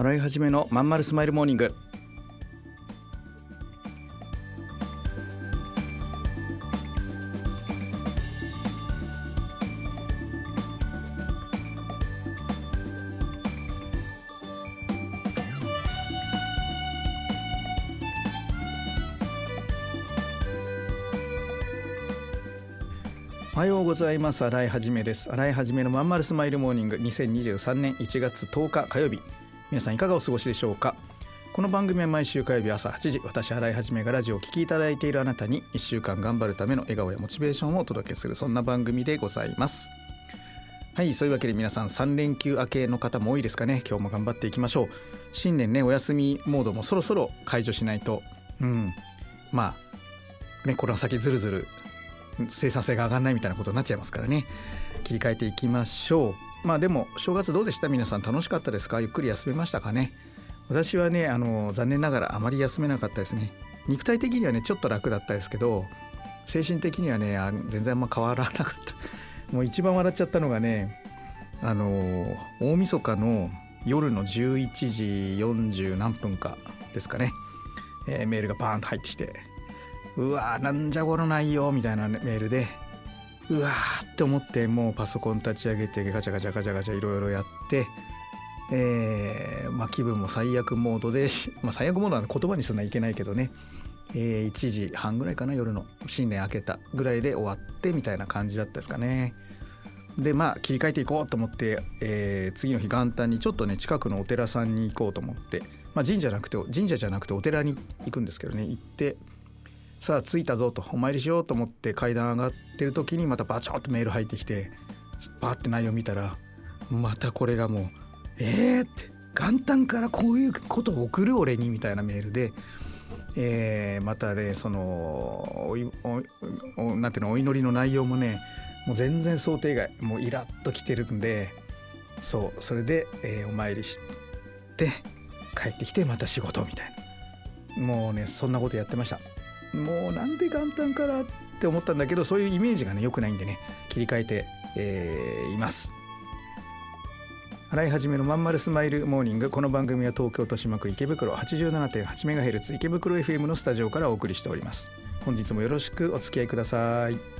洗い始めのまんまるスマイルモーニング。おはようございます。洗い始めです。洗い始めのまんまるスマイルモーニング。2023年1月10日火曜日。皆さんいかがお過ごしでしょうか？この番組は毎週火曜日朝8時私洗い始めがラジオをお聞きいただいているあなたに1週間頑張るための笑顔やモチベーションをお届けするそんな番組でございます。はいそういうわけで皆さん3連休明けの方も多いですかね？今日も頑張っていきましょう。新年ねお休みモードもそろそろ解除しないと。うん。まあねこの先ずるずる生産性が上がらないみたいなことになっちゃいますからね。切り替えていきましょう。まあでも正月どうでした？皆さん楽しかったですか？ゆっくり休めましたかね？私はねあの残念ながらあまり休めなかったですね。肉体的にはねちょっと楽だったですけど精神的にはねあ全然あんま変わらなかった。もう一番笑っちゃったのがねあの大晦日の夜の11時40何分かですかね、えーメールがバーンと入ってきてうわーなんじゃこの内容みたいなメールでうわーって思ってもうパソコン立ち上げてガチャガチャガチャガチャいろいろやって、えーまあ、気分も最悪モードで、まあ、最悪モードなんて言葉にするのはいけないけどね、えー1時半ぐらいかな夜の。新年明けたぐらいで終わってみたいな感じだったですかね。でまあ切り替えていこうと思って、えー次の日元旦にちょっとね近くのお寺さんに行こうと思って、まあ、神社じゃなくて神社じゃなくてお寺に行くんですけどね。行ってさあ着いたぞとお参りしようと思って階段上がってる時にまたバチョッとメール入ってきてバーって内容見たらまたこれがもう「えー!」って元旦からこういうことを送る俺にみたいなメールで、えーまたねそのおなんていうのお祈りの内容もねもう全然想定外もうイラッときてるんでそうそれで、えーお参りして帰ってきてまた仕事みたいなもうねそんなことやってました。もうなんで元旦からって思ったんだけどそういうイメージがね良くないんでね切り替えて、えーいます。洗い始めのまんまるスマイルモーニングこの番組は東京豊島区池袋 87.8MHz 池袋 FM のスタジオからお送りしております。本日もよろしくお付き合いください。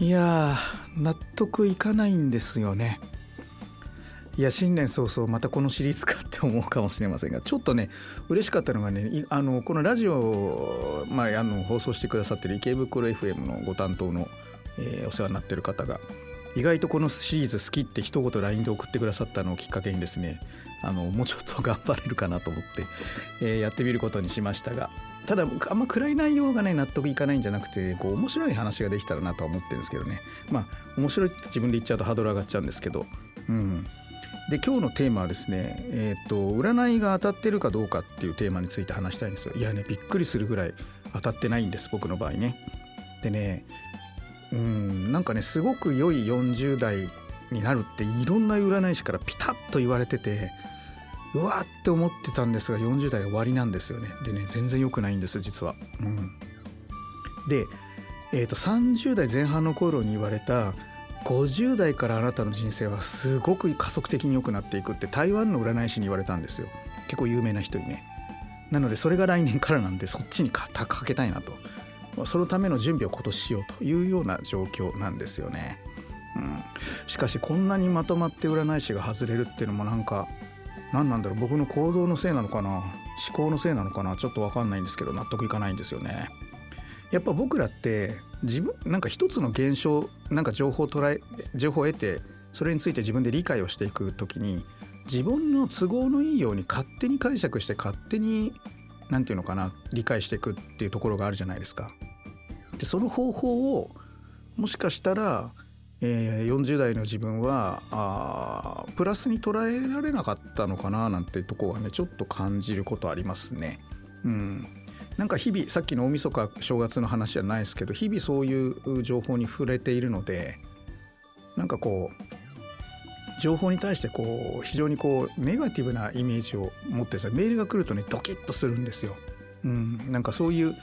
いやー納得いかないんですよね。いや新年早々またこのシリーズかって思うかもしれませんがちょっとね嬉しかったのがねあのこのラジオを、まあ、あの放送してくださってる池袋 FM のご担当の、えーお世話になってる方が意外とこのシリーズ好きって一言 LINE で送ってくださったのをきっかけにですねあのもうちょっと頑張れるかなと思って、えーやってみることにしましたがただあんま暗い内容がね納得いかないんじゃなくてこう面白い話ができたらなとは思ってるんですけどね。まあ面白いって自分で言っちゃうとハードル上がっちゃうんですけど。うん。で今日のテーマはですねえっ、と占いが当たってるかどうかっていうテーマについて話したいんですよ。いやねびっくりするぐらい当たってないんです僕の場合ね。でねうんなんかねすごく良い40代になるっていろんな占い師からピタッと言われててうわーって思ってたんですが40代終わりなんですよねでね全然良くないんです実は。うん、で、えー、と30代前半の頃に言われた50代からあなたの人生はすごく加速的に良くなっていくって台湾の占い師に言われたんですよ結構有名な人にね。なのでそれが来年からなんでそっちにかかけたいなとそのための準備を今年しようというような状況なんですよね。うん、しかしこんなにまとまって占い師が外れるっていうのもなんか何なんだろう僕の行動のせいなのかな思考のせいなのかなちょっと分かんないんですけど納得いかないんですよね。やっぱ僕らって自分なんか一つの現象なんか情報を捉え情報を得てそれについて自分で理解をしていく時に自分の都合のいいように勝手に解釈して勝手に何て言うのかな理解していくっていうところがあるじゃないですか。でその方法をもしかしたら、えー、40代の自分はあプラスに捉えられなかったのかななんてとこはねちょっと感じることありますね。うん、なんか日々さっきの大晦日正月の話じゃないですけど日々そういう情報に触れているのでなんかこう情報に対してこう非常にこうネガティブなイメージを持ってさメールが来るとねドキッとするんですよ。うん、なんかそういう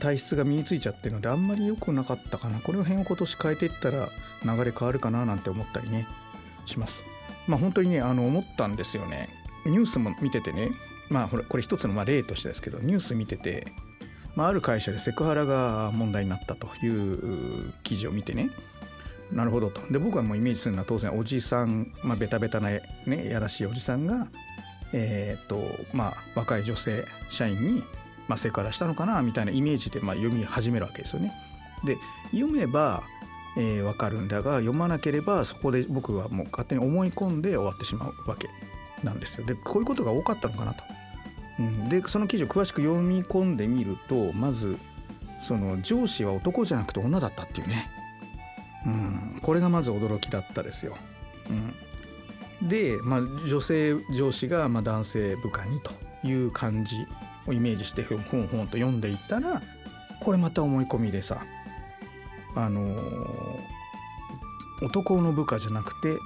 体質が身についちゃってるのであんまり良くなかったかなこの辺を今年変えていったら流れ変わるかななんて思ったりねします。まあ本当にねあの思ったんですよね。ニュースも見ててねまあこれこれ一つのまあ例としてですけどニュース見てて、まあ、ある会社でセクハラが問題になったという記事を見てねなるほどとで僕はもうイメージするのは当然おじさん、まあ、ベタベタな、ね、やらしいおじさんが、えー、っとまあ、若い女性社員に、まあ、セクハラしたのかなみたいなイメージで、まあ、読み始めるわけですよね。で読めばえー、分かるんだが読まなければそこで僕はもう勝手に思い込んで終わってしまうわけなんですよ。でこういうことが多かったのかなと。うん、でその記事を詳しく読み込んでみるとまずその上司は男じゃなくて女だったっていうね、うん、これがまず驚きだったですよ。うん、で、まあ、女性上司がま男性部下にという感じをイメージしてほんほんと読んでいったらこれまた思い込みでさあのー、男の部下じゃなくて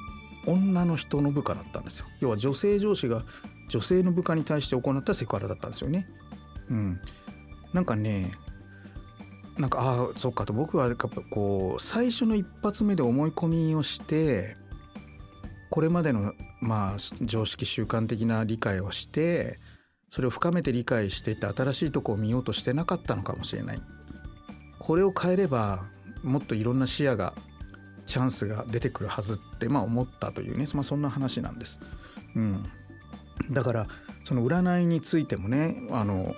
女の人の部下だったんですよ。要は女性上司が女性の部下に対して行ったセクハラだったんですよね。うん。なんかねなんかああそっかと僕はやっぱこう最初の一発目で思い込みをしてこれまでのまあ常識習慣的な理解をしてそれを深めて理解していって新しいとこを見ようとしてなかったのかもしれない。これを変えればもっといろんな視野がチャンスが出てくるはずってまあ思ったというね、まあ、そんな話なんです。うん、だからその占いについてもねあの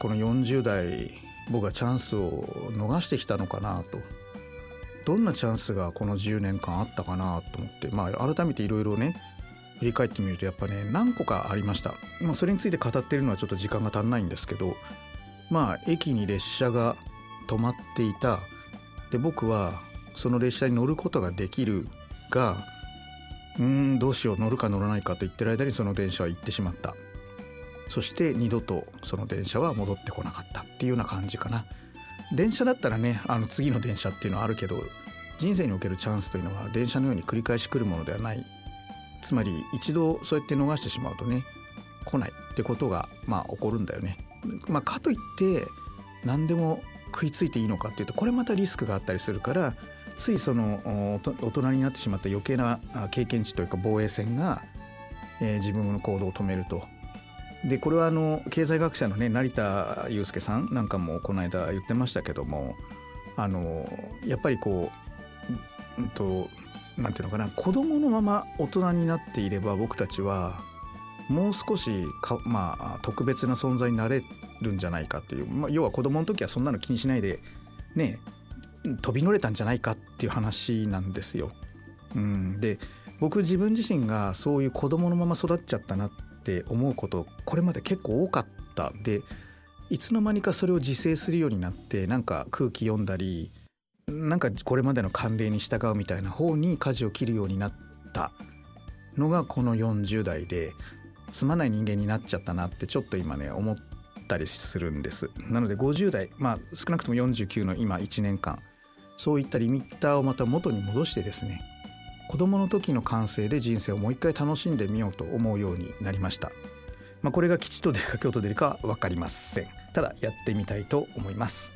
この40代僕はチャンスを逃してきたのかなと。どんなチャンスがこの10年間あったかなと思ってまあ改めていろいろね振り返ってみるとやっぱね何個かありました、まあ、それについて語ってるのはちょっと時間が足んないんですけどまあ駅に列車が止まっていた。で僕はその列車に乗ることができるがうんどうしよう乗るか乗らないかと言ってる間にその電車は行ってしまった。そして二度とその電車は戻ってこなかった。っていうような感じかな。電車だったらねあの次の電車っていうのはあるけど人生におけるチャンスというのは電車のように繰り返し来るものではない。つまり一度そうやって逃してしまうとね来ないってことがまあ起こるんだよね、まあ、かといって何でも食いついていいのかっていうとこれまたリスクがあったりするからついその大人になってしまった余計な経験値というか防衛線が、え、自分の行動を止めると。でこれはあの経済学者のね成田悠介さんなんかもこの間言ってましたけどもあのやっぱりこう、うんと、んていうのかな子供のまま大人になっていれば僕たちはもう少しか、まあ、特別な存在になれるんじゃないかっていう、まあ、要は子供の時はそんなの気にしないでね飛び乗れたんじゃないかっていう話なんですよ。うん、で僕自分自身がそういう子供のまま育っちゃったなって思うことこれまで結構多かったでいつの間にかそれを自制するようになってなんか空気読んだりなんかこれまでの慣例に従うみたいな方に舵を切るようになったのがこの40代でつまない人間になっちゃったなってちょっと今ね思ったりするんです。なので50代まあ少なくとも49の今1年間そういったリミッターをまた元に戻してですね子供の時の感性で人生をもう一回楽しんでみようと思うようになりました、まあ、これが吉と出るか京と出るかは分かりません。ただやってみたいと思います。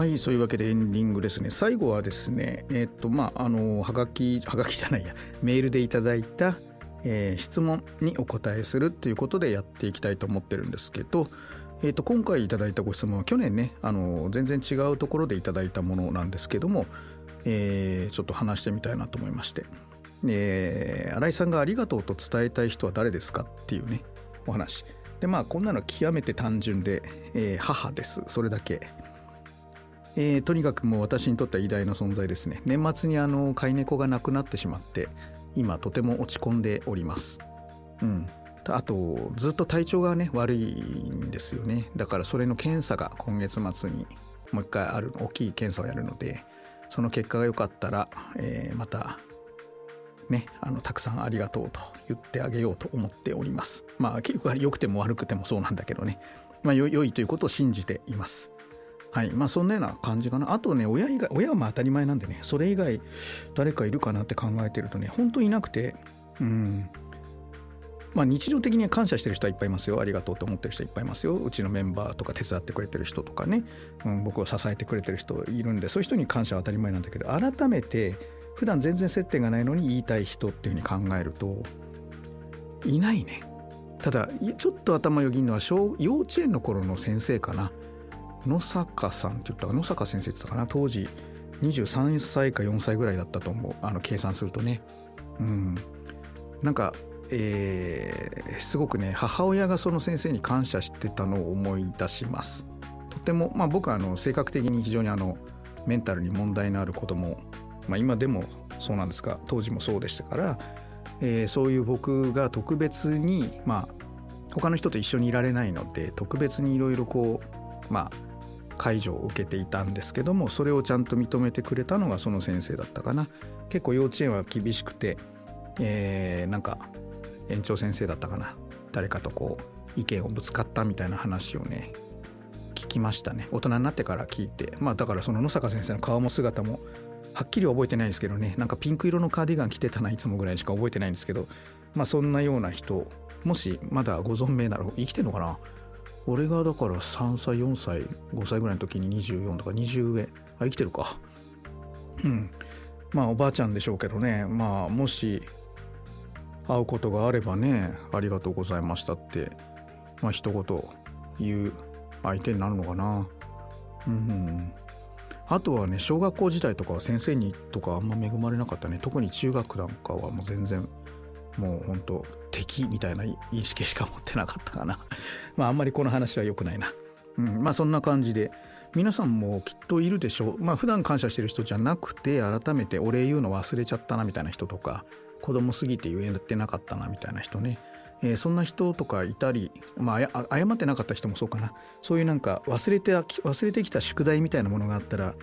はいそういうわけでエンディングですね。最後はですねえっ、とまああのはがきはがきじゃないや。メールでいただいた、えー質問にお答えするということでやっていきたいと思ってるんですけど、えー、と今回いただいたご質問は去年ねあの全然違うところでいただいたものなんですけども、えーちょっと話してみたいなと思いまして、えー新井さんが「ありがとう」と伝えたい人は誰ですかっていうねお話。でまあこんなの極めて単純で、えー母です。それだけ。えーとにかくもう私にとっては偉大な存在ですね。年末にあの飼い猫が亡くなってしまって今とても落ち込んでおります。うん。あとずっと体調がね悪いんですよね。だからそれの検査が今月末にもう一回ある大きい検査をやるのでその結果が良かったら、えーまたねあのたくさんありがとうと言ってあげようと思っております。まあ結局良くても悪くてもそうなんだけどね。まあ良いということを信じています。はい。まあ、そんなような感じかな。あとね、親以外、親はまあ当たり前なんでね、それ以外、誰かいるかなって考えてるとね、本当いなくて、うん。まあ、日常的に感謝してる人はいっぱいいますよ。ありがとうと思ってる人いっぱいいますよ。うちのメンバーとか手伝ってくれてる人とかね、うん、僕を支えてくれてる人いるんで、そういう人に感謝は当たり前なんだけど、改めて、普段全然接点がないのに言いたい人っていうふうに考えると、いないね。ただ、ちょっと頭よぎんのは小、幼稚園の頃の先生かな。野坂さんって言ったか野坂先生って言ったかな当時23歳か4歳ぐらいだったと思うあの計算するとね。うん。なんかえーすごくね母親がその先生に感謝してたのを思い出します。とてもまあ僕はあの性格的に非常にあのメンタルに問題のある子供まあ今でもそうなんですが当時もそうでしたから、えーそういう僕が特別にまあ他の人と一緒にいられないので特別にいろいろこうまあ介助を受けていたんですけどもそれをちゃんと認めてくれたのがその先生だったかな結構幼稚園は厳しくて、えーなんか園長先生だったかな誰かとこう意見をぶつかったみたいな話をね聞きましたね大人になってから聞いてまあだからその野坂先生の顔も姿もはっきり覚えてないんですけどねなんかピンク色のカーディガン着てたないつもぐらいしか覚えてないんですけどまあそんなような人もしまだご存命なら生きてんのかな俺がだから3歳4歳5歳ぐらいの時に24とか20上あ生きてるか。うん。まあおばあちゃんでしょうけどね。まあもし会うことがあればねありがとうございましたってまあ一言言う相手になるのかな。うん。あとはね小学校時代とかは先生にとかあんま恵まれなかったね。特に中学なんかはもう全然。もう本当敵みたいな意識しか持ってなかったかな。まああんまりこの話は良くないな、うん、まあそんな感じで。皆さんもきっといるでしょう。まあ普段感謝してる人じゃなくて改めてお礼言うの忘れちゃったなみたいな人とか子供すぎて言えてなかったなみたいな人ね。えーそんな人とかいたり、まあ、謝ってなかった人もそうかな。そういうなんか忘れて忘れてきた宿題みたいなものがあったら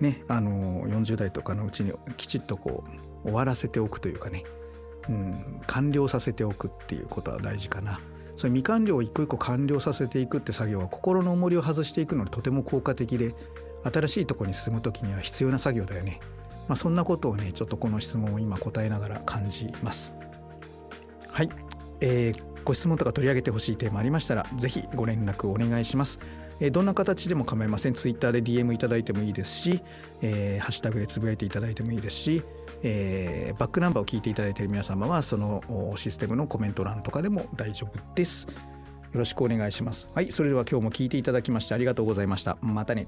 ねあの40代とかのうちにきちっとこう終わらせておくというかね。うん、完了させておくっていうことは大事かな。それ未完了を一個一個完了させていくって作業は心の重りを外していくのにとても効果的で新しいとこに進む時には必要な作業だよね。まあ、そんなことをねちょっとこの質問を今答えながら感じます。はい、えーご質問とか取り上げてほしいテーマありましたらぜひご連絡お願いします。えどんな形でも構いません。ツイッターで DM いただいてもいいですし、えーハッシュタグでつぶやいていただいてもいいですし、えーバックナンバーを聞いていただいている皆様はそのシステムのコメント欄とかでも大丈夫です。よろしくお願いします。はい、それでは今日も聞いていただきましてありがとうございました。またね。